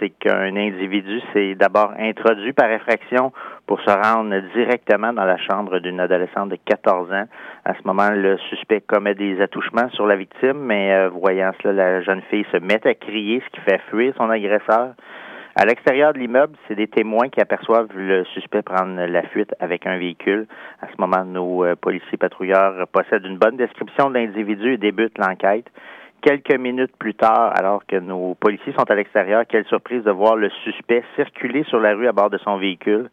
c'est qu'un individu s'est d'abord introduit par effraction pour se rendre directement dans la chambre d'une adolescente de 14 ans. À ce moment, le suspect commet des attouchements sur la victime, mais euh, voyant cela, la jeune fille se met à crier, ce qui fait fuir son agresseur. À l'extérieur de l'immeuble, c'est des témoins qui aperçoivent le suspect prendre la fuite avec un véhicule. À ce moment, nos euh, policiers patrouilleurs possèdent une bonne description de l'individu et débutent l'enquête. Quelques minutes plus tard, alors que nos policiers sont à l'extérieur, quelle surprise de voir le suspect circuler sur la rue à bord de son véhicule.